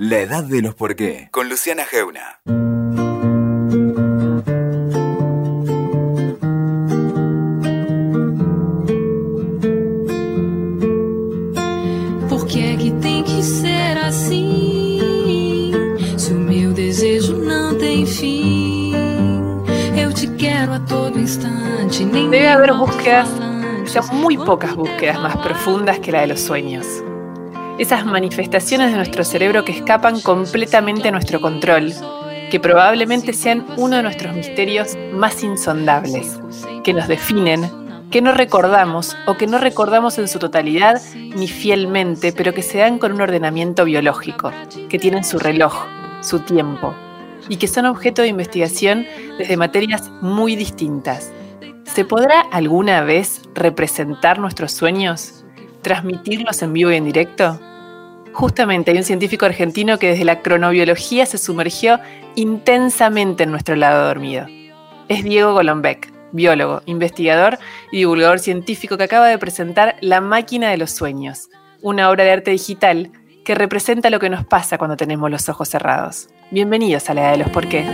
La edad de los por qué, con Luciana Geuna. Por que é que tem que ser assim? Se o meu desejo não tem fim, eu te quero a todo instante. Debe haber me búsquedas, o sea, muy pocas búsquedas más profundas que la de los sueños. Esas manifestaciones de nuestro cerebro que escapan completamente a nuestro control, que probablemente sean uno de nuestros misterios más insondables, que nos definen, que no recordamos o que no recordamos en su totalidad ni fielmente, pero que se dan con un ordenamiento biológico, que tienen su reloj, su tiempo, y que son objeto de investigación desde materias muy distintas. ¿Se podrá alguna vez representar nuestros sueños? ¿Transmitirlos en vivo y en directo? Justamente hay un científico argentino que desde la cronobiología se sumergió intensamente en nuestro lado dormido. Es Diego Golombek, biólogo, investigador y divulgador científico que acaba de presentar La máquina de los sueños, una obra de arte digital que representa lo que nos pasa cuando tenemos los ojos cerrados. Bienvenidos a la edad de los por qué.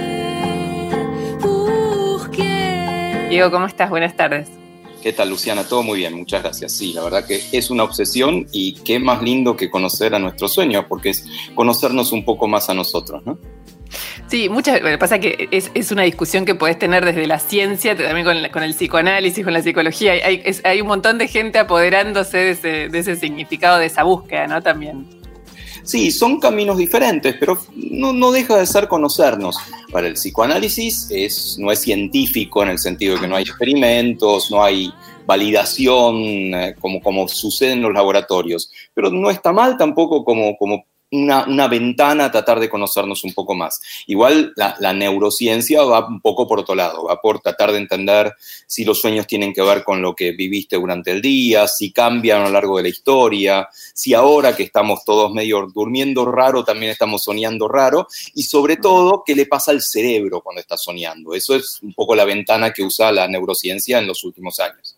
Diego, ¿cómo estás? Buenas tardes. ¿Qué tal, Luciana? Todo muy bien, muchas gracias. Sí, la verdad que es una obsesión y qué más lindo que conocer a nuestros sueños, porque es conocernos un poco más a nosotros, ¿no? Sí, muchas bueno, pasa que es, es una discusión que podés tener desde la ciencia, también con, el psicoanálisis, con la psicología. Hay un montón de gente apoderándose de ese, de ese significado, de esa búsqueda, ¿no? También. Sí, son caminos diferentes, pero no, deja de ser conocernos. Para el psicoanálisis es, no es científico en el sentido de que no hay experimentos, no hay validación eh, como, como sucede en los laboratorios, pero no está mal tampoco como, como una, una ventana a tratar de conocernos un poco más. Igual la, la neurociencia va un poco por otro lado, va por tratar de entender si los sueños tienen que ver con lo que viviste durante el día, si cambian a lo largo de la historia, si ahora que estamos todos medio durmiendo raro, también estamos soñando raro, y sobre todo, qué le pasa al cerebro cuando está soñando. Eso es un poco la ventana que usa la neurociencia en los últimos años.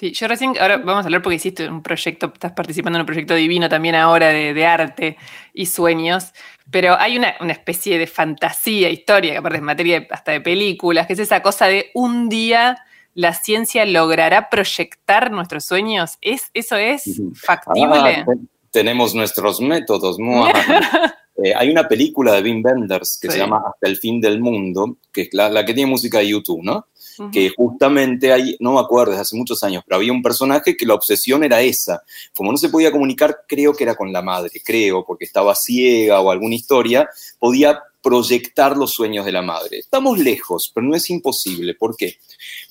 Sí, yo recién, ahora vamos a hablar porque hiciste un proyecto, estás participando en un proyecto divino también ahora de, de arte y sueños, pero hay una, una especie de fantasía, historia, que aparte es materia de- hasta de películas, que es esa cosa de un día la ciencia logrará proyectar nuestros sueños. ¿Es, ¿Eso es factible? Ah, te- tenemos nuestros métodos. mua. Eh, hay una película de Wim Wenders que Sí. se llama Hasta el fin del mundo, que es la, la que tiene música de YouTube, ¿no? Que justamente hay, no me acuerdo, desde hace muchos años, pero había un personaje que la obsesión era esa. Como no se podía comunicar, creo que era con la madre, creo, porque estaba ciega o alguna historia, podía proyectar los sueños de la madre. Estamos lejos, pero no es imposible. ¿Por qué?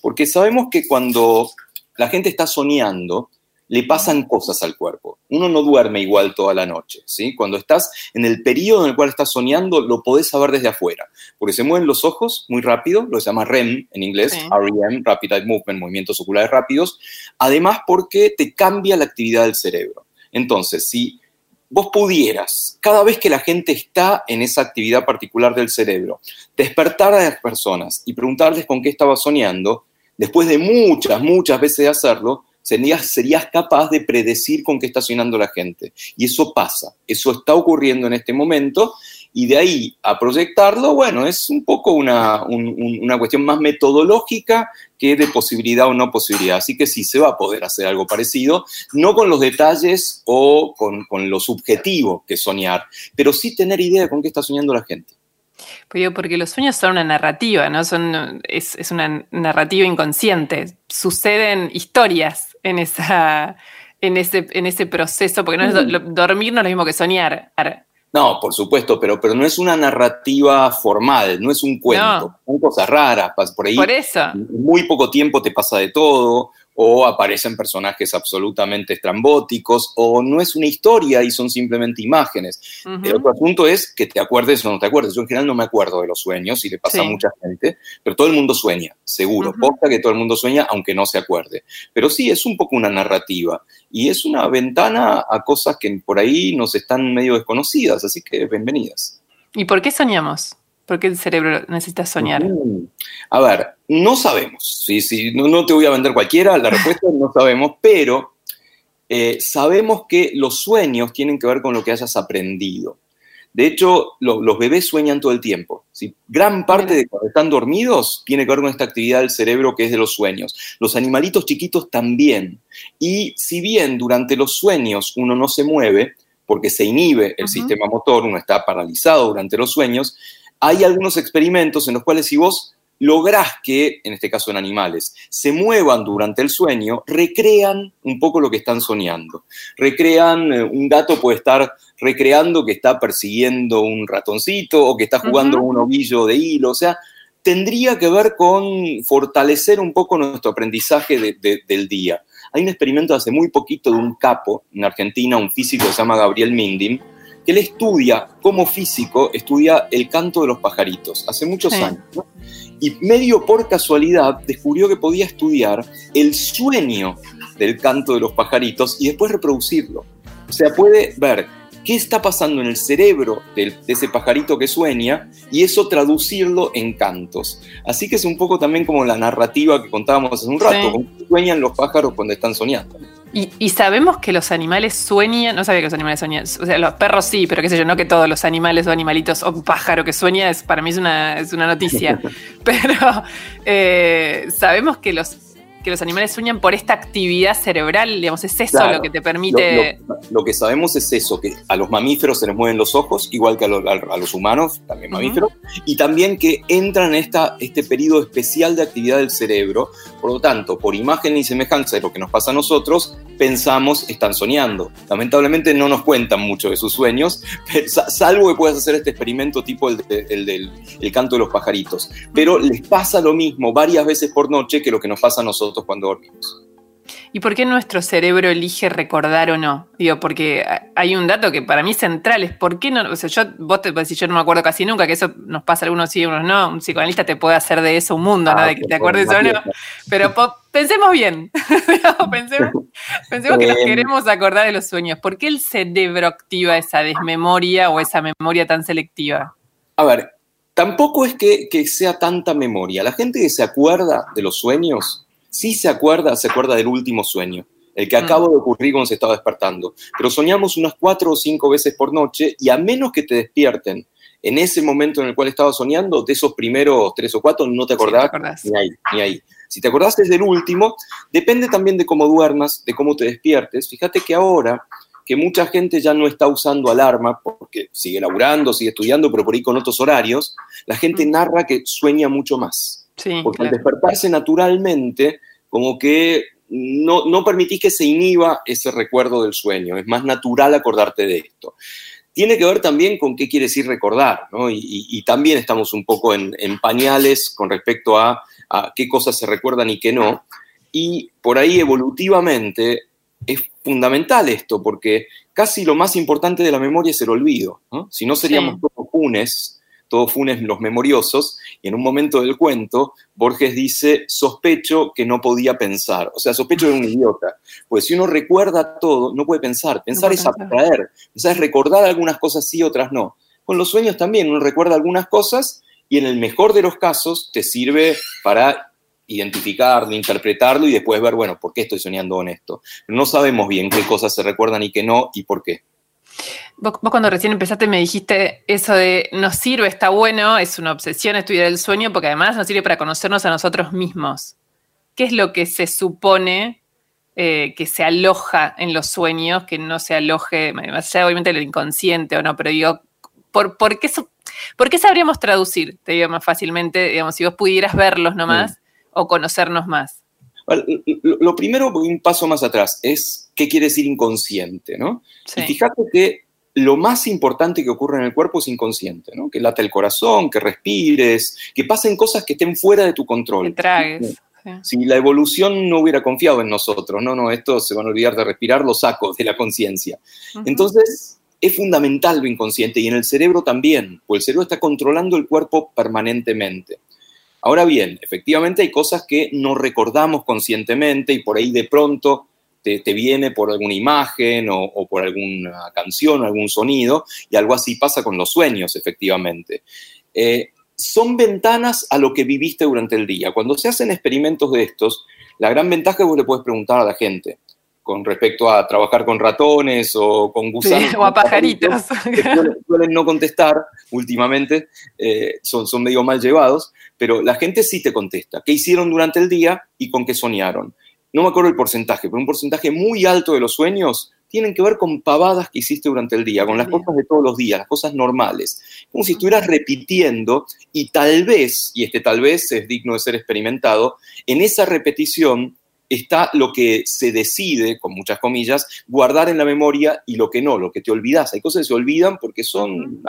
Porque sabemos que cuando la gente está soñando, le pasan cosas al cuerpo. Uno no duerme igual toda la noche, ¿sí? Cuando estás en el periodo en el cual estás soñando, lo podés saber desde afuera, porque se mueven los ojos muy rápido, lo se llama REM en inglés, Sí. REM, Rapid Eye Movement, movimientos oculares rápidos, además porque te cambia la actividad del cerebro. Entonces, si vos pudieras, cada vez que la gente está en esa actividad particular del cerebro, despertar a las personas y preguntarles con qué estaba soñando, después de muchas, muchas veces de hacerlo, serías, capaz de predecir con qué está soñando la gente. Y eso pasa, eso está ocurriendo en este momento, y de ahí a proyectarlo, bueno, es un poco una, un- un- una cuestión más metodológica que de posibilidad o no posibilidad. Así que sí, se va a poder hacer algo parecido, no con los detalles o con, con lo subjetivo que soñar, pero sí tener idea de con qué está soñando la gente. Pues digo, porque los sueños son una narrativa, ¿no? Son, es, es una narrativa inconsciente. Suceden historias en, esa, en, ese, en ese proceso, porque no es do- lo- dormir no es lo mismo que soñar. Ar- No, por supuesto, pero, pero no es una narrativa formal, no es un cuento. No. Son cosas raras, por ahí Por eso. muy poco tiempo te pasa de todo, o aparecen personajes absolutamente estrambóticos, o no es una historia y son simplemente imágenes. El otro asunto es que te acuerdes o no te acuerdes. Yo en general no me acuerdo de los sueños y le pasa Sí. a mucha gente, pero todo el mundo sueña, seguro. Posta que todo el mundo sueña, aunque no se acuerde. Pero sí, es un poco una narrativa y es una ventana a cosas que por ahí nos están medio desconocidas, así que bienvenidas. ¿Y por qué soñamos? ¿Por qué el cerebro necesita soñar? A ver, no sabemos. Sí, sí, no, no te voy a vender cualquiera, la respuesta es no sabemos, pero eh, sabemos que los sueños tienen que ver con lo que hayas aprendido. De hecho, lo- los bebés sueñan todo el tiempo. ¿sí? Gran parte de cuando están dormidos tiene que ver con esta actividad del cerebro que es de los sueños. Los animalitos chiquitos también. Y si bien durante los sueños uno no se mueve, porque se inhibe el sistema motor, uno está paralizado durante los sueños, hay algunos experimentos en los cuales si vos lográs que, en este caso en animales, se muevan durante el sueño, recrean un poco lo que están soñando. Recrean, eh, un gato puede estar recreando que está persiguiendo un ratoncito o que está jugando Ujú. un ovillo de hilo, o sea, tendría que ver con fortalecer un poco nuestro aprendizaje de- de- del día. Hay un experimento hace muy poquito de un capo en Argentina, un físico que se llama Gabriel Mindim, él estudia, como físico, estudia el canto de los pajaritos, hace muchos Sí. años. ¿no? Y medio por casualidad descubrió que podía estudiar el sueño del canto de los pajaritos y después reproducirlo. O sea, puede ver qué está pasando en el cerebro de ese pajarito que sueña y eso traducirlo en cantos. Así que es un poco también como la narrativa que contábamos hace un rato, Sí. cómo sueñan los pájaros cuando están soñando. Y, y sabemos que los animales sueñan, no sabía que los animales sueñan, o sea, los perros sí, pero qué sé yo, no que todos los animales o animalitos o un pájaro que sueña, es, para mí es una, es una noticia. pero eh, sabemos que los, que los animales sueñan por esta actividad cerebral, digamos, es eso Claro. lo que te permite... Lo, lo- lo que sabemos es eso, que a los mamíferos se les mueven los ojos, igual que a, lo- a- a los humanos, también mamíferos, y también que entran en esta, este periodo especial de actividad del cerebro. Por lo tanto, por imagen y semejanza de lo que nos pasa a nosotros, pensamos están soñando. Lamentablemente no nos cuentan mucho de sus sueños, sa- salvo que puedas hacer este experimento tipo el, de- el del el canto de los pajaritos. Pero les pasa lo mismo varias veces por noche que lo que nos pasa a nosotros cuando dormimos. ¿Y por qué nuestro cerebro elige recordar o no? Digo, porque hay un dato que para mí es central, es por qué no, o sea, yo, vos te decís, yo no me acuerdo casi nunca, que eso nos pasa a algunos sí, a unos no, un psicoanalista te puede hacer de eso un mundo, ¿no? Ah, De que te acuerdes o no, pero po- pensemos bien, pensemos, pensemos que nos Em. queremos acordar de los sueños, ¿por qué el cerebro activa esa desmemoria o esa memoria tan selectiva? A ver, tampoco es que, que sea tanta memoria. La gente que se acuerda de los sueños, sí se acuerda, se acuerda del último sueño, el que Mm. acaba de ocurrir cuando se estaba despertando. Pero soñamos unas cuatro o cinco veces por noche y a menos que te despierten en ese momento en el cual estabas soñando, de esos primeros tres o cuatro, no te acordás, Sí, te acordás. ni ahí, ni ahí. Si te acordás del último, depende también de cómo duermas, de cómo te despiertes. Fíjate que ahora que mucha gente ya no está usando alarma porque sigue laburando, sigue estudiando, pero por ahí con otros horarios, la gente Mm. narra que sueña mucho más. Sí, Porque al claro. despertarse naturalmente, como que no, no permitís que se inhiba ese recuerdo del sueño. Es más natural acordarte de esto. Tiene que ver también con qué quiere decir recordar, ¿no? Y, y- y también estamos un poco en, en pañales con respecto a, a qué cosas se recuerdan y qué no. Y por ahí evolutivamente es fundamental esto, porque casi lo más importante de la memoria es el olvido. ¿no? Si no seríamos Sí. todos funes, todos funes los memoriosos, y en un momento del cuento, Borges dice, sospecho que no podía pensar. O sea, sospecho de un idiota. Pues si uno recuerda todo, no puede pensar. Pensar es pensar. abstraer. Pensar es recordar algunas cosas sí, otras no. Con los sueños también, uno recuerda algunas cosas y en el mejor de los casos te sirve para identificarlo, interpretarlo y después ver, bueno, ¿por qué estoy soñando con esto? No sabemos bien qué cosas se recuerdan y qué no y por qué. Vos, vos cuando recién empezaste me dijiste eso de nos sirve, está bueno, es una obsesión estudiar el sueño porque además nos sirve para conocernos a nosotros mismos. ¿Qué es lo que se supone eh, que se aloja en los sueños, que no se aloje, más allá obviamente del inconsciente o no, pero digo, ¿por, por, qué, ¿por qué sabríamos traducir? Te digo más fácilmente, digamos, si vos pudieras verlos nomás o conocernos más. Lo lo primero, un paso más atrás, es qué quiere decir inconsciente, ¿no? Sí. Y fíjate que lo más importante que ocurre en el cuerpo es inconsciente, ¿no? Que late el corazón, que respires, que pasen cosas que estén fuera de tu Que control. tragues. sí. Si la evolución no hubiera confiado en nosotros, no, no, esto se van a olvidar de respirar, lo saco de la conciencia. Entonces, es fundamental lo inconsciente y en el cerebro también, porque el cerebro está controlando el cuerpo permanentemente. Ahora bien, efectivamente hay cosas que no recordamos conscientemente y por ahí de pronto te, te viene por alguna imagen o, o por alguna canción o algún sonido y algo así pasa con los sueños, efectivamente. Eh, son ventanas a lo que viviste durante el día. Cuando se hacen experimentos de estos, la gran ventaja es que vos le puedes preguntar a la gente, con respecto a trabajar con ratones o con gusanos. o a pajaritos. suelen, no contestar últimamente, eh, son, son medio mal llevados, pero la gente sí te contesta. ¿Qué hicieron durante el día y con qué soñaron? No me acuerdo el porcentaje, pero un porcentaje muy alto de los sueños tienen que ver con pavadas que hiciste durante el día, con las cosas de todos los días, las cosas normales. Como si estuvieras repitiendo y tal vez, y este tal vez es digno de ser experimentado, en esa repetición está lo que se decide, con muchas comillas, guardar en la memoria y lo que no, lo que te olvidas. Hay cosas que se olvidan porque son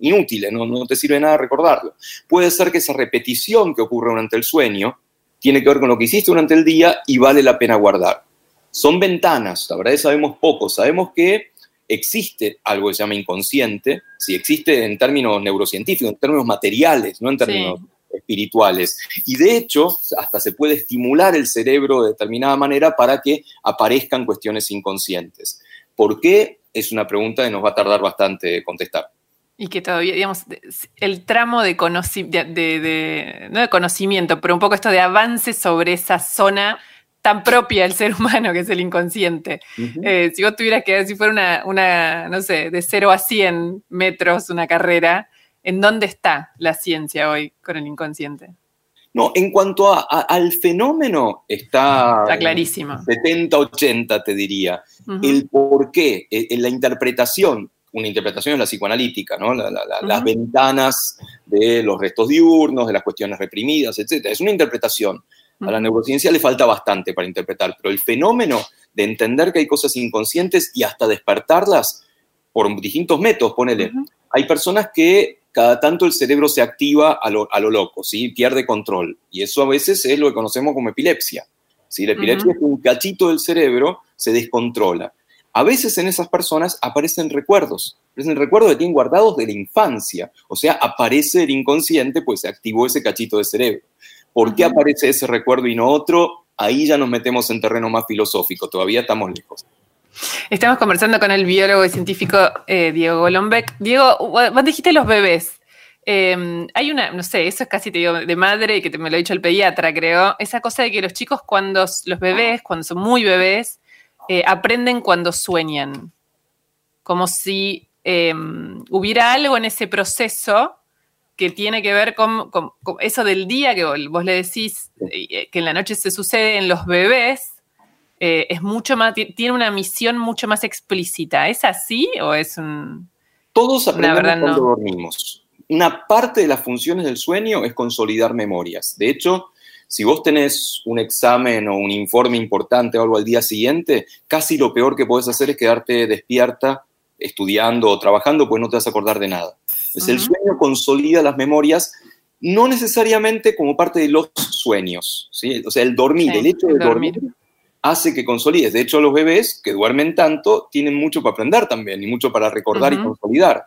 inútiles, no, no te sirve nada recordarlo. Puede ser que esa repetición que ocurre durante el sueño tiene que ver con lo que hiciste durante el día y vale la pena guardar. Son ventanas, la verdad es que sabemos poco, sabemos que existe algo que se llama inconsciente, si existe en términos neurocientíficos, en términos materiales, no en términos espirituales. Y de hecho, hasta se puede estimular el cerebro de determinada manera para que aparezcan cuestiones inconscientes. ¿Por qué? Es una pregunta que nos va a tardar bastante contestar. Y que todavía, digamos, el tramo de, de, no de conocimiento, pero un poco esto de avance sobre esa zona tan propia del ser humano que es el inconsciente. Eh, si vos tuvieras que, si fuera una, una, no sé, de 0 a 100 metros una carrera, ¿En dónde está la ciencia hoy con el inconsciente? No, en cuanto al fenómeno, está, está clarísimo. 70-80, te diría. El por qué, en e, la interpretación, una interpretación es la psicoanalítica, ¿no? Las ventanas de los restos diurnos, de las cuestiones reprimidas, etc. Es una interpretación. A la neurociencia le falta bastante para interpretar, pero el fenómeno de entender que hay cosas inconscientes y hasta despertarlas por distintos métodos, ponele. Hay personas que cada tanto el cerebro se activa a lo, loco, ¿sí? pierde control. Y eso a veces es lo que conocemos como epilepsia. Si La epilepsia es que un cachito del cerebro se descontrola. A veces en esas personas aparecen recuerdos, aparecen recuerdos que tienen guardados de la infancia, o sea, aparece el inconsciente, pues se activó ese cachito de cerebro. ¿Por qué aparece ese recuerdo y no otro? Ahí ya nos metemos en terreno más filosófico, todavía estamos lejos. Estamos conversando con el biólogo y científico eh, Diego Golombek. Diego, vos dijiste los bebés. Em, hay una, no sé, eso es casi te digo, de madre, que te me lo ha dicho el pediatra, creo, esa cosa de que los chicos cuando, los bebés, cuando son muy bebés, eh, aprenden cuando sueñan. Como si em, hubiera algo en ese proceso que tiene que ver con, eso del día que vos, le decís eh, que en la noche se sucede en los bebés, eh, es mucho más, tiene una misión mucho más explícita. ¿Es así o es un... Todos aprendemos cuando dormimos. Una parte de las funciones del sueño es consolidar memorias. De hecho, si vos tenés un examen o un informe importante o algo al día siguiente, casi lo peor que podés hacer es quedarte despierta estudiando o trabajando, pues no te vas a acordar de nada. Es el sueño consolida las memorias, no necesariamente como parte de los sueños, ¿sí? O sea, el dormir, el hecho de dormir hace que consolides. De hecho, los bebés que duermen tanto tienen mucho para aprender también y mucho para recordar y consolidar.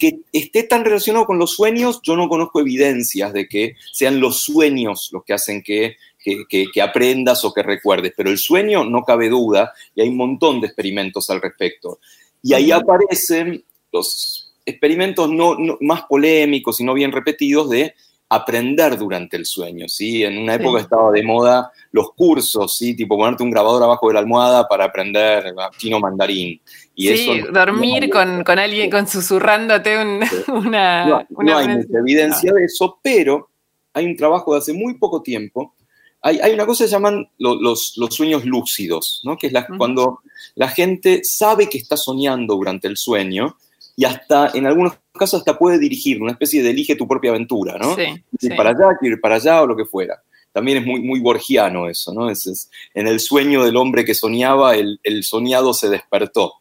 Que esté tan relacionado con los sueños, yo no conozco evidencias de que sean los sueños los que hacen que, que, aprendas o que recuerdes, pero el sueño no cabe duda y hay un montón de experimentos al respecto. Y ahí aparecen los experimentos no, más polémicos y no bien repetidos de aprender durante el sueño, ¿sí? En una época estaba de moda los cursos, ¿sí? Tipo ponerte un grabador abajo de la almohada para aprender chino mandarín. Y sí, dormir con, alguien, con susurrándote una, no, hay mucha evidencia de eso, pero hay un trabajo de hace muy poco tiempo. Hay, una cosa que se llaman los, sueños lúcidos, ¿no? Que es cuando la gente sabe que está soñando durante el sueño, y hasta en algunos casos hasta puede dirigir, una especie de elige tu propia aventura, ¿no? Sí, ir para allá, ir para allá o lo que fuera. También es muy, muy borgiano eso, ¿no? Es, en el sueño del hombre que soñaba, el, soñado se despertó.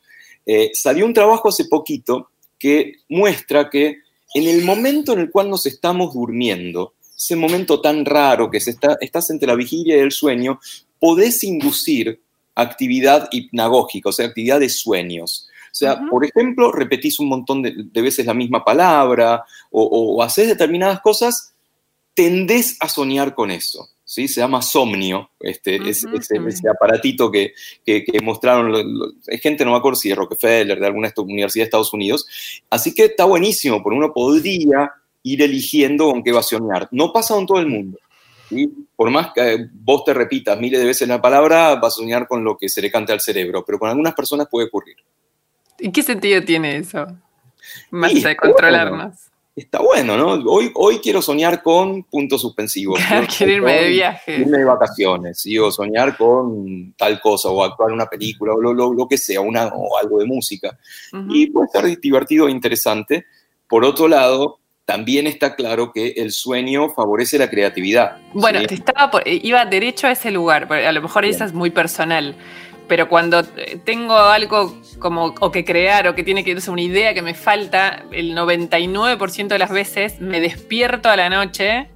Eh, salió un trabajo hace poquito que muestra que en el momento en el cual nos estamos durmiendo, ese momento tan raro que se está, estás entre la vigilia y el sueño, podés inducir actividad hipnagógica, o sea, actividad de sueños. O sea, por ejemplo, repetís un montón de, veces la misma palabra o, haces determinadas cosas, tendés a soñar con eso. ¿Sí? Se llama somnio, este, ese, aparatito que, mostraron, gente, no me acuerdo si de Rockefeller, de alguna universidad de Estados Unidos. Así que está buenísimo, porque uno podría ir eligiendo con qué va a soñar. No pasa en todo el mundo. ¿sí? Por más que vos te repitas miles de veces la palabra, vas a soñar con lo que se le canta al cerebro, pero con algunas personas puede ocurrir. ¿Y qué sentido tiene eso? Más de controlarnos. Está bueno, ¿no? Hoy, hoy quiero soñar con puntos suspensivos. quiero irme de viaje. Irme de vacaciones, ¿sí? o soñar con tal cosa, o actuar en una película, o lo, lo, lo que sea, una, o algo de música. Y puede ser divertido e interesante. Por otro lado, también está claro que el sueño favorece la creatividad. Bueno, te estaba iba derecho a ese lugar, a lo mejor esa es muy personal pero cuando eh, tengo algo como o que crear o que tiene que ser una idea que me falta, el 99% de las veces me despierto a la noche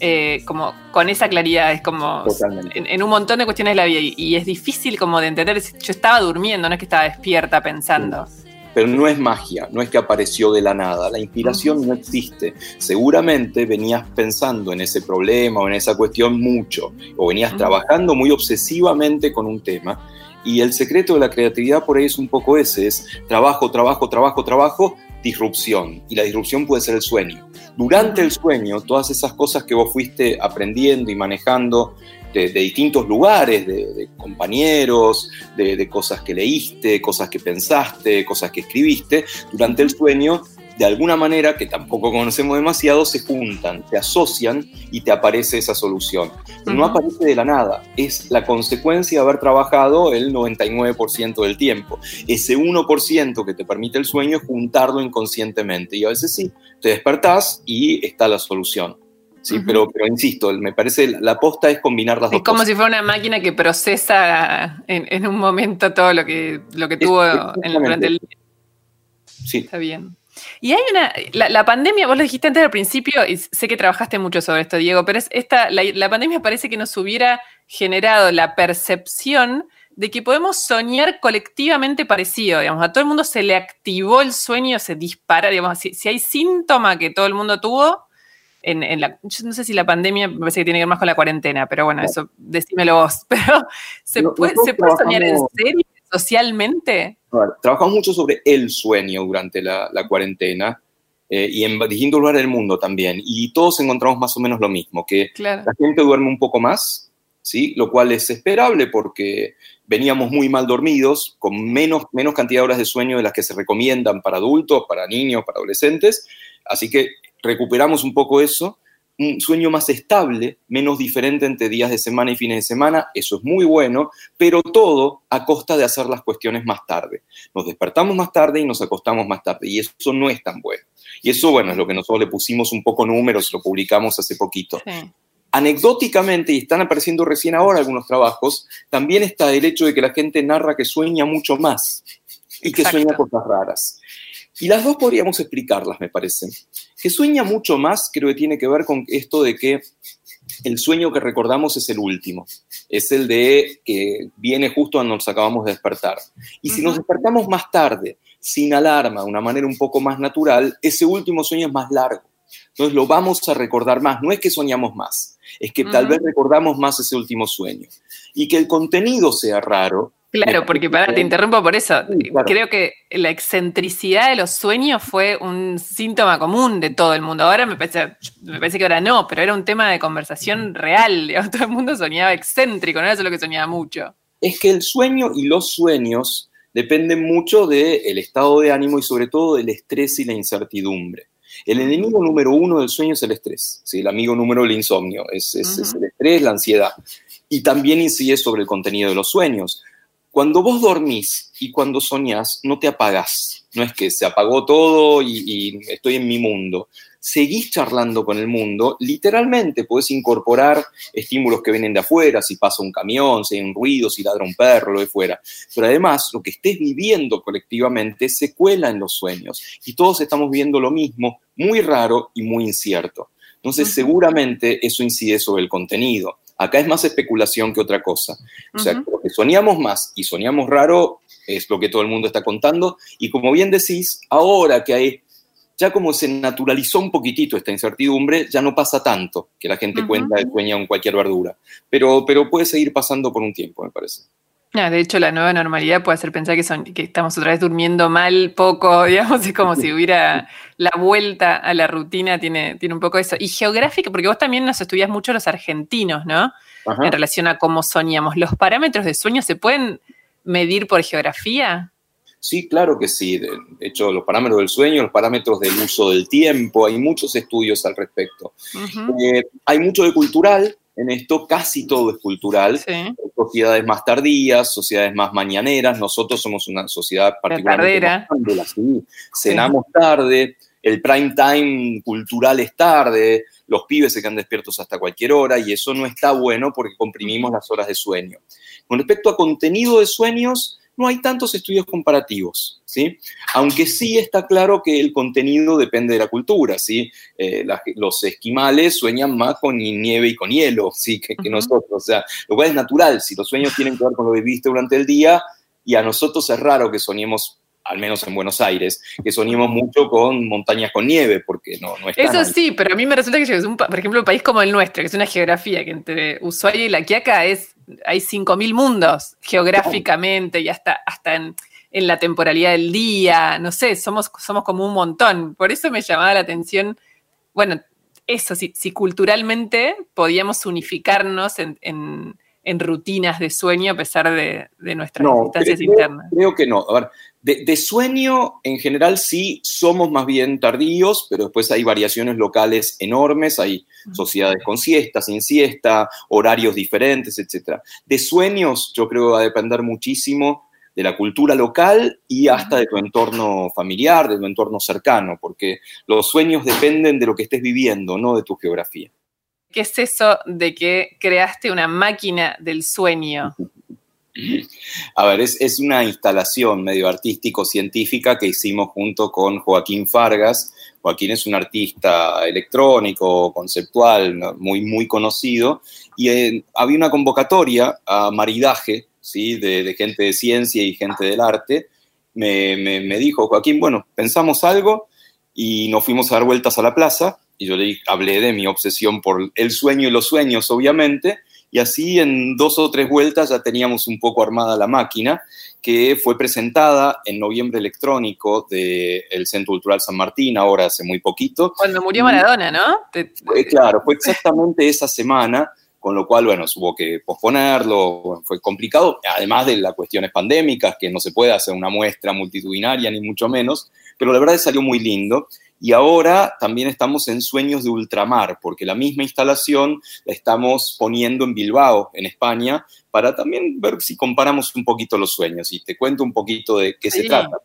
eh, como con esa claridad, es como en, un montón de cuestiones de la vida y, es difícil como de entender, yo estaba durmiendo, no es que estaba despierta pensando. Pero no es magia, no es que apareció de la nada, la inspiración no existe. Seguramente venías pensando en ese problema o en esa cuestión mucho, o venías trabajando muy obsesivamente con un tema y el secreto de la creatividad por ahí es un poco ese, es trabajo, trabajo, trabajo, trabajo, disrupción. Y la disrupción puede ser el sueño. Durante el sueño, todas esas cosas que vos fuiste aprendiendo y manejando de, distintos lugares, de, compañeros, de, de, cosas que leíste, cosas que pensaste, cosas que escribiste, durante el sueño de alguna manera, que tampoco conocemos demasiado, se juntan, se asocian y te aparece esa solución. Pero no aparece de la nada, es la consecuencia de haber trabajado el 99% del tiempo. Ese 1% que te permite el sueño es juntarlo inconscientemente y a veces sí, te despertás y está la solución. Sí, pero, pero insisto, me parece la aposta es combinar las dos Es como si fuera una máquina que procesa en, un momento todo lo que, lo que tuvo en, durante el día. Sí. Está bien. Y hay una, la, pandemia, vos lo dijiste antes al principio, y sé que trabajaste mucho sobre esto, Diego, pero es esta, la, pandemia parece que nos hubiera generado la percepción de que podemos soñar colectivamente parecido, digamos, a todo el mundo se le activó el sueño, se dispara, digamos, si, si hay síntoma que todo el mundo tuvo, en, la, yo no sé si la pandemia me parece que tiene que ver más con la cuarentena, pero bueno, eso decímelo vos, pero ¿se, puede, ¿se puede soñar en serio? Socialmente? trabajamos mucho sobre el sueño durante la, cuarentena eh, y en distintos lugares del mundo también. Y todos encontramos más o menos lo mismo, que la gente duerme un poco más, ¿sí? lo cual es esperable porque veníamos muy mal dormidos, con menos, menos cantidad de horas de sueño de las que se recomiendan para adultos, para niños, para adolescentes. Así que recuperamos un poco eso un sueño más estable, menos diferente entre días de semana y fines de semana, eso es muy bueno, pero todo a costa de hacer las cuestiones más tarde. Nos despertamos más tarde y nos acostamos más tarde, y eso no es tan bueno. Y eso, bueno, es lo que nosotros le pusimos un poco números, lo publicamos hace poquito. Anecdóticamente, y están apareciendo recién ahora algunos trabajos, también está el hecho de que la gente narra que sueña mucho más y que sueña cosas raras. Y las dos podríamos explicarlas, me parece. Que sueña mucho más, creo que tiene que ver con esto de que el sueño que recordamos es el último, es el de que viene justo cuando nos acabamos de despertar. Y si nos despertamos más tarde, sin alarma, de una manera un poco más natural, ese último sueño es más largo. Entonces lo vamos a recordar más. No es que soñamos más, es que tal vez recordamos más ese último sueño. Y que el contenido sea raro Claro, porque para, te interrumpo por eso. Creo que la excentricidad de los sueños fue un síntoma común de todo el mundo. Ahora me parece, me parece que ahora no, pero era un tema de conversación real. Todo el mundo soñaba excéntrico, no era solo que soñaba mucho. Es que el sueño y los sueños dependen mucho del estado de ánimo y sobre todo del estrés y la incertidumbre. El enemigo número uno del sueño es el estrés, ¿sí? el amigo número del insomnio, es, es el estrés, la ansiedad. Y también incide sobre el contenido de los sueños cuando vos dormís y cuando soñás, no te apagás. No es que se apagó todo y, estoy en mi mundo. Seguís charlando con el mundo, literalmente puedes incorporar estímulos que vienen de afuera, si pasa un camión, si hay un ruido, si ladra un perro, lo de fuera. Pero además, lo que estés viviendo colectivamente se cuela en los sueños y todos estamos viendo lo mismo, muy raro y muy incierto. Entonces, seguramente eso incide sobre el contenido. Acá es más especulación que otra cosa. O sea, lo que soñamos más y soñamos raro es lo que todo el mundo está contando. Y como bien decís, ahora que hay, ya como se naturalizó un poquitito esta incertidumbre, ya no pasa tanto que la gente cuenta de sueña con cualquier verdura. Pero, pero puede seguir pasando por un tiempo, me parece. De hecho, la nueva normalidad puede hacer pensar que, son, que estamos otra vez durmiendo mal, poco, digamos, es como si hubiera la vuelta a la rutina, tiene, tiene un poco eso. Y geográfico, porque vos también nos estudias mucho los argentinos, ¿no? En relación a cómo soñamos. ¿Los parámetros de sueño se pueden medir por geografía? Sí, claro que sí. De hecho, los parámetros del sueño, los parámetros del uso del tiempo, hay muchos estudios al respecto. Eh, hay mucho de cultural en esto, casi todo es cultural. Sociedades más tardías, sociedades más mañaneras. Nosotros somos una sociedad particularmente más Cenamos tarde, el prime time cultural es tarde, los pibes se quedan despiertos hasta cualquier hora y eso no está bueno porque comprimimos las horas de sueño. Con respecto a contenido de sueños, no hay tantos estudios comparativos, ¿sí? Aunque sí está claro que el contenido depende de la cultura, ¿sí? Eh, los esquimales sueñan más con nieve y con hielo, ¿sí? Que, nosotros, o sea, lo cual es natural, si los sueños tienen que ver con lo que viste durante el día, y a nosotros es raro que soñemos al menos en Buenos Aires, que soñemos mucho con montañas con nieve, porque no, no Eso sí, pero a mí me resulta que, es un, por ejemplo, un país como el nuestro, que es una geografía que entre Ushuaia y La Quiaca es, hay 5.000 mundos geográficamente y hasta, hasta en, la temporalidad del día, no sé, somos, somos como un montón. Por eso me llamaba la atención, bueno, eso, si, si culturalmente podíamos unificarnos en en rutinas de sueño a pesar de, nuestras distancias internas. Creo que no. A ver, de, sueño en general sí somos más bien tardíos, pero después hay variaciones locales enormes, hay sociedades con siesta, sin siesta, horarios diferentes, etc. De sueños yo creo que va a depender muchísimo de la cultura local y hasta de tu entorno familiar, de tu entorno cercano, porque los sueños dependen de lo que estés viviendo, no de tu geografía. ¿Qué es eso de que creaste una máquina del sueño? A ver, es, una instalación medio artístico-científica que hicimos junto con Joaquín Fargas. Joaquín es un artista electrónico, conceptual, muy, muy conocido, y eh, había una convocatoria a maridaje ¿sí? De, gente de ciencia y gente del arte. Me, me dijo, Joaquín, bueno, pensamos algo y nos fuimos a dar vueltas a la plaza y yo le hablé de mi obsesión por el sueño y los sueños, obviamente, y así en dos o tres vueltas ya teníamos un poco armada la máquina, que fue presentada en noviembre electrónico del Centro Cultural San Martín, ahora hace muy poquito. Cuando murió Maradona, ¿no? claro, fue exactamente esa semana, con lo cual, bueno, hubo que posponerlo, fue complicado, además de las cuestiones pandémicas, que no se puede hacer una muestra multitudinaria, ni mucho menos, pero la verdad es que salió muy lindo. Y ahora también estamos en Sueños de Ultramar, porque la misma instalación la estamos poniendo en Bilbao, en España, para también ver si comparamos un poquito los sueños. Y te cuento un poquito de qué se trata.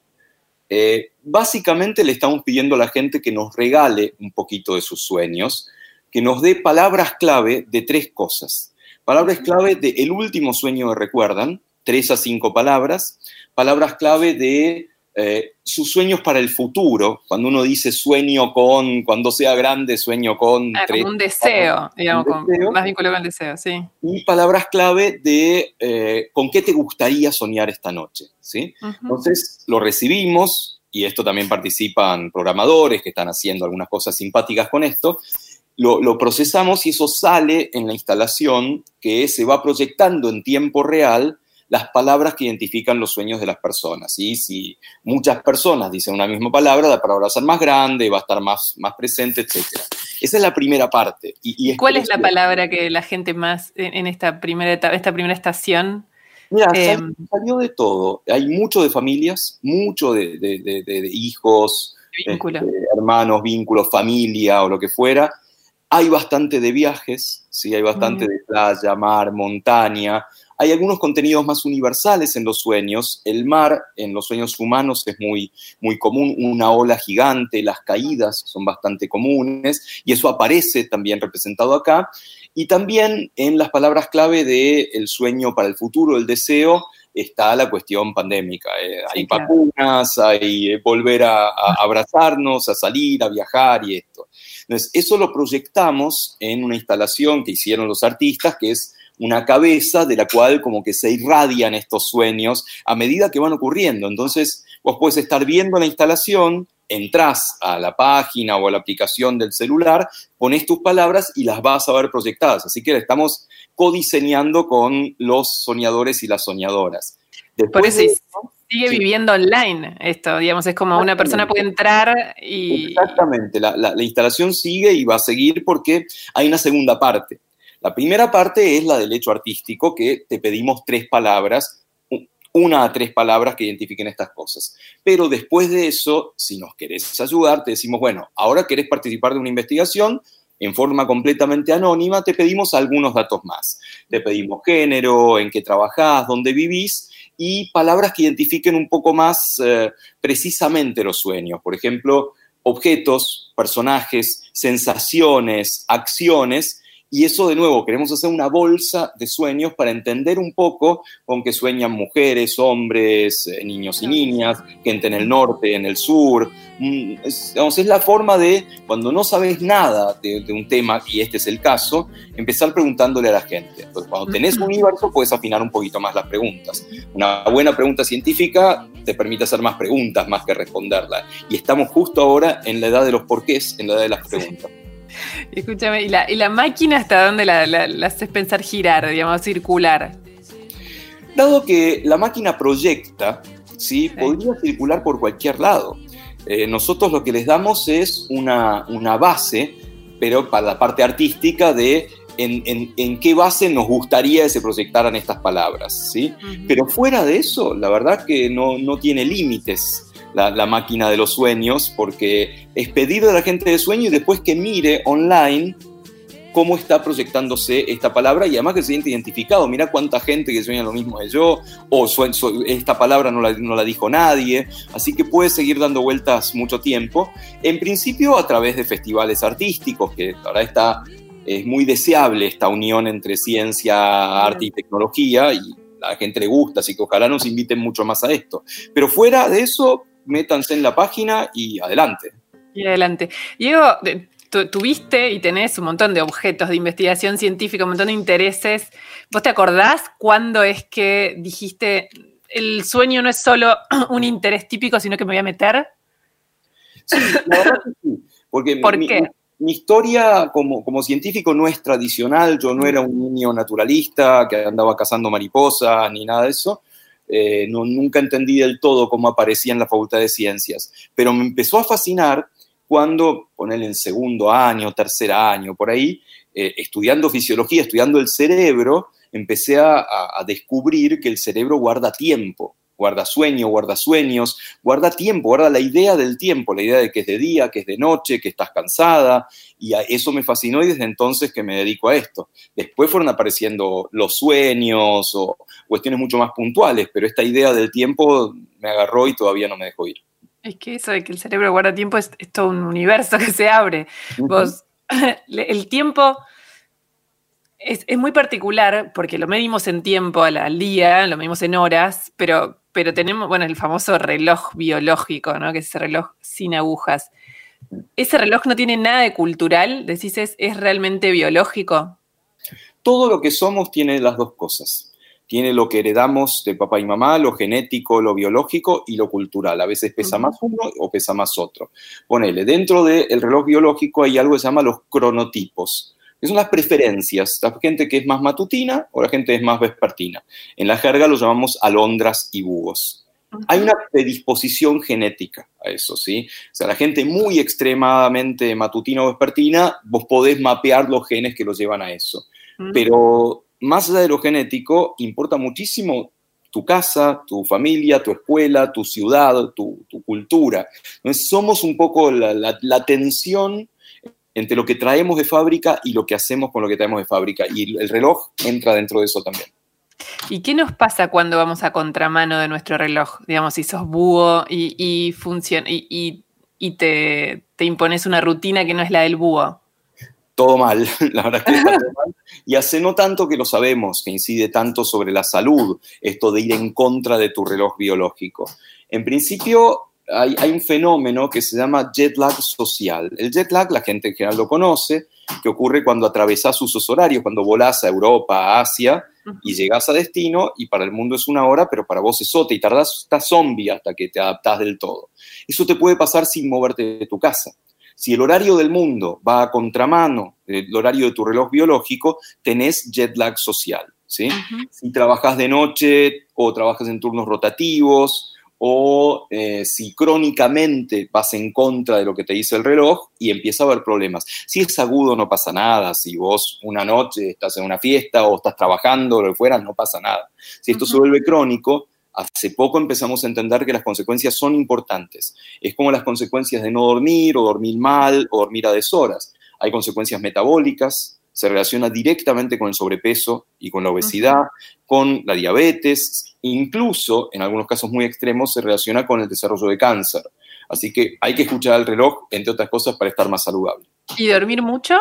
Eh, básicamente le estamos pidiendo a la gente que nos regale un poquito de sus sueños, que nos dé palabras clave de tres cosas. Palabras clave de el último sueño que recuerdan, tres a cinco palabras. Palabras clave de eh, sus sueños para el futuro, cuando uno dice sueño con, cuando sea grande, sueño con... Ah, un deseo, digamos, más vinculado al deseo, sí. Y palabras clave de eh, con qué te gustaría soñar esta noche, ¿sí? Entonces, lo recibimos, y esto también participan programadores que están haciendo algunas cosas simpáticas con esto, lo, lo, procesamos y eso sale en la instalación que se va proyectando en tiempo real las palabras que identifican los sueños de las personas. Y si muchas personas dicen una misma palabra, la palabra va a ser más grande, va a estar más, más presente, etc. Esa es la primera parte. Y, ¿Cuál es la palabra que la gente más en esta primera, esta primera estación? Mira, em, salió de todo. Hay mucho de familias, mucho de, hijos, este, hermanos, vínculos, familia o lo que fuera. Hay bastante de viajes, ¿sí? hay bastante de playa, mar, montaña, hay algunos contenidos más universales en los sueños. El mar en los sueños humanos es muy, muy común, una ola gigante, las caídas son bastante comunes y eso aparece también representado acá. Y también en las palabras clave del el sueño para el futuro, el deseo, está la cuestión pandémica. Eh, hay vacunas, hay eh, volver a, a, abrazarnos, a salir, a viajar y esto. Entonces, eso lo proyectamos en una instalación que hicieron los artistas, que es una cabeza de la cual como que se irradian estos sueños a medida que van ocurriendo. Entonces, vos puedes estar viendo la instalación entras a la página o a la aplicación del celular, pones tus palabras y las vas a ver proyectadas. Así que estamos codiseñando con los soñadores y las soñadoras. Por eso sigue viviendo online esto, digamos, es como una persona puede entrar y... Exactamente, la, la instalación sigue y va a seguir porque hay una segunda parte. La primera parte es la del hecho artístico, que te pedimos tres palabras una a tres palabras que identifiquen estas cosas. Pero después de eso, si nos querés ayudar, te decimos, bueno, ahora querés participar de una investigación en forma completamente anónima, te pedimos algunos datos más. Te pedimos género, en qué trabajás, dónde vivís y palabras que identifiquen un poco más eh, precisamente los sueños. Por ejemplo, objetos, personajes, sensaciones, acciones y eso de nuevo, queremos hacer una bolsa de sueños para entender un poco con qué sueñan mujeres, hombres, eh, niños y niñas, gente en el norte, en el sur. Mm, es, es la forma de, cuando no sabes nada de, un tema, y este es el caso, empezar preguntándole a la gente. Entonces, cuando tenés un universo, puedes afinar un poquito más las preguntas. Una buena pregunta científica te permite hacer más preguntas más que responderlas. Y estamos justo ahora en la edad de los porqués, en la edad de las preguntas. Escúchame, ¿y la, máquina hasta dónde la, haces pensar girar, digamos, circular? Dado que la máquina proyecta, ¿sí? podría circular por cualquier lado. Eh, nosotros lo que les damos es una, base, pero para la parte artística de en, qué base nos gustaría que se proyectaran estas palabras, ¿sí? Pero fuera de eso, la verdad que no, no tiene límites la, máquina de los sueños, porque es pedir a la gente de sueño y después que mire online cómo está proyectándose esta palabra y además que se siente identificado. Mira cuánta gente que sueña lo mismo de yo, o esta palabra no la, no la, dijo nadie, así que puede seguir dando vueltas mucho tiempo. En principio a través de festivales artísticos, que ahora está, es muy deseable esta unión entre ciencia, arte y tecnología, y a la gente le gusta, así que ojalá nos inviten mucho más a esto. Pero fuera de eso, métanse en la página y adelante. Y adelante. Diego, tuviste y tenés un montón de objetos de investigación científica, un montón de intereses. ¿Vos te acordás cuándo es que dijiste el sueño no es solo un interés típico, sino que me voy a meter? Sí, la verdad que sí. Porque ¿Por qué? Mi historia como, como, científico no es tradicional, yo no era un niño naturalista que andaba cazando mariposas ni nada de eso. Eh, no, nunca entendí del todo cómo aparecía en la Facultad de Ciencias, pero me empezó a fascinar cuando, ponerle en segundo año, tercer año, por ahí, eh, estudiando fisiología, estudiando el cerebro, empecé a, descubrir que el cerebro guarda tiempo, guarda sueño, guarda sueños, guarda tiempo, guarda la idea del tiempo, la idea de que es de día, que es de noche, que estás cansada, y eso me fascinó y desde entonces que me dedico a esto. Después fueron apareciendo los sueños o cuestiones mucho más puntuales, pero esta idea del tiempo me agarró y todavía no me dejó ir. Es que eso de que el cerebro guarda tiempo es, todo un universo que se abre. Vos, el tiempo es, muy particular porque lo medimos en tiempo al, día, lo medimos en horas, pero, pero tenemos, bueno, el famoso reloj biológico, ¿no? Que es ese reloj sin agujas. ¿Ese reloj no tiene nada de cultural? Decís, ¿es, es realmente biológico? Todo lo que somos tiene las dos cosas tiene lo que heredamos de papá y mamá, lo genético, lo biológico y lo cultural. A veces pesa más uno o pesa más otro. Ponele, dentro del reloj biológico hay algo que se llama los cronotipos, que son las preferencias, la gente que es más matutina o la gente que es más vespertina. En la jerga lo llamamos alondras y búhos. Hay una predisposición genética a eso, ¿sí? O sea, la gente muy extremadamente matutina o vespertina, vos podés mapear los genes que los llevan a eso. Pero más allá de lo genético, importa muchísimo tu casa, tu familia, tu escuela, tu ciudad, tu, cultura. Somos un poco la, tensión entre lo que traemos de fábrica y lo que hacemos con lo que traemos de fábrica. Y el reloj entra dentro de eso también. ¿Y qué nos pasa cuando vamos a contramano de nuestro reloj? Digamos, si sos búho y, funciona, y, te, te, impones una rutina que no es la del búho todo mal, la verdad que está todo mal. Y hace no tanto que lo sabemos, que incide tanto sobre la salud, esto de ir en contra de tu reloj biológico. En principio, hay, un fenómeno que se llama jet lag social. El jet lag, la gente en general lo conoce, que ocurre cuando atravesas usos horarios, cuando volás a Europa, a Asia, y llegás a destino y para el mundo es una hora, pero para vos es otra y tardás, estás zombie hasta que te adaptás del todo. Eso te puede pasar sin moverte de tu casa. Si el horario del mundo va a contramano del horario de tu reloj biológico, tenés jet lag social. ¿sí? Si trabajas de noche o trabajas en turnos rotativos o eh, si crónicamente vas en contra de lo que te dice el reloj y empieza a haber problemas. Si es agudo no pasa nada, si vos una noche estás en una fiesta o estás trabajando o lo que fuera, no pasa nada. Si esto se vuelve crónico, hace poco empezamos a entender que las consecuencias son importantes. Es como las consecuencias de no dormir o dormir mal o dormir a deshoras. Hay consecuencias metabólicas, se relaciona directamente con el sobrepeso y con la obesidad, con la diabetes, incluso en algunos casos muy extremos se relaciona con el desarrollo de cáncer. Así que hay que escuchar al reloj, entre otras cosas, para estar más saludable. ¿Y dormir mucho?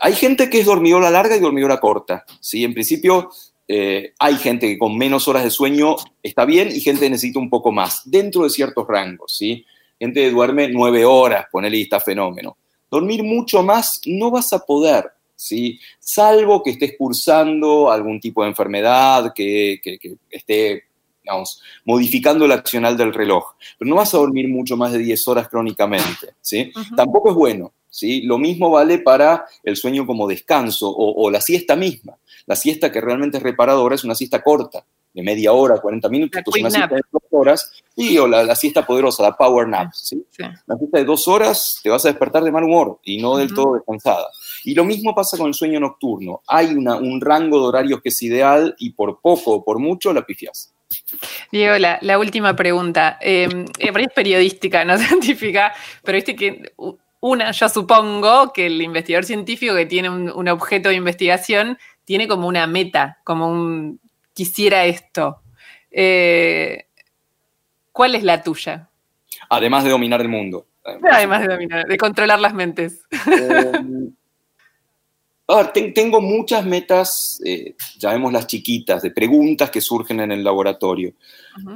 Hay gente que es dormidora larga y dormidora corta. ¿sí? En principio, eh, hay gente que con menos horas de sueño está bien y gente que necesita un poco más, dentro de ciertos rangos. ¿sí? Gente que duerme nueve horas, ponele y está fenómeno dormir mucho más no vas a poder, ¿sí? Salvo que estés cursando algún tipo de enfermedad, que, esté, digamos, modificando el accional del reloj. Pero no vas a dormir mucho más de 10 horas crónicamente, ¿sí? Tampoco es bueno, ¿sí? Lo mismo vale para el sueño como descanso o, la siesta misma. La siesta que realmente es reparadora es una siesta corta, de media hora, 40 minutos, entonces una siesta de dos horas, y o la, siesta poderosa, la power nap, ¿sí? La siesta de dos horas te vas a despertar de mal humor y no del todo descansada. Y lo mismo pasa con el sueño nocturno. Hay una, un rango de horarios que es ideal y por poco o por mucho la pifias. Diego, la, última pregunta. Eh, es periodística, no científica, pero viste que una, yo supongo que el investigador científico que tiene un objeto de investigación tiene como una meta, como un quisiera esto. Eh, ¿Cuál es la tuya? Además de dominar el mundo. Además de dominar, de controlar las mentes. Eh, a ver, tengo muchas metas, eh, llamémoslas chiquitas, de preguntas que surgen en el laboratorio.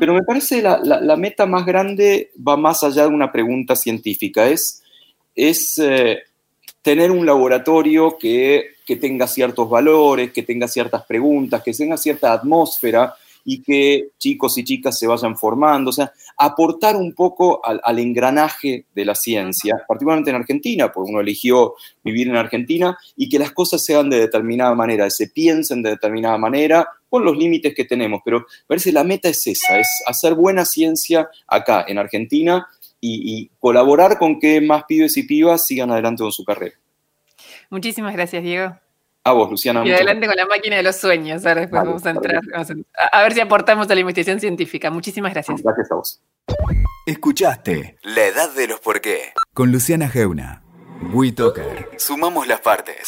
Pero me parece la, la, meta más grande va más allá de una pregunta científica. Es, es eh, tener un laboratorio que, tenga ciertos valores, que tenga ciertas preguntas, que tenga cierta atmósfera y que chicos y chicas se vayan formando, o sea, aportar un poco al, engranaje de la ciencia, particularmente en Argentina, porque uno eligió vivir en Argentina, y que las cosas se hagan de determinada manera, se piensen de determinada manera, con los límites que tenemos, pero parece la meta es esa, es hacer buena ciencia acá, en Argentina, y, colaborar con que más pibes y pibas sigan adelante con su carrera. Muchísimas gracias, Diego. A vos, Luciana. Y adelante con la máquina de los sueños. Ahora después vamos a entrar. a, ver si aportamos a la investigación científica. Muchísimas gracias. Gracias a vos. Escuchaste La Edad de los Por qué con Luciana Geuna. WeToker. Sumamos las partes.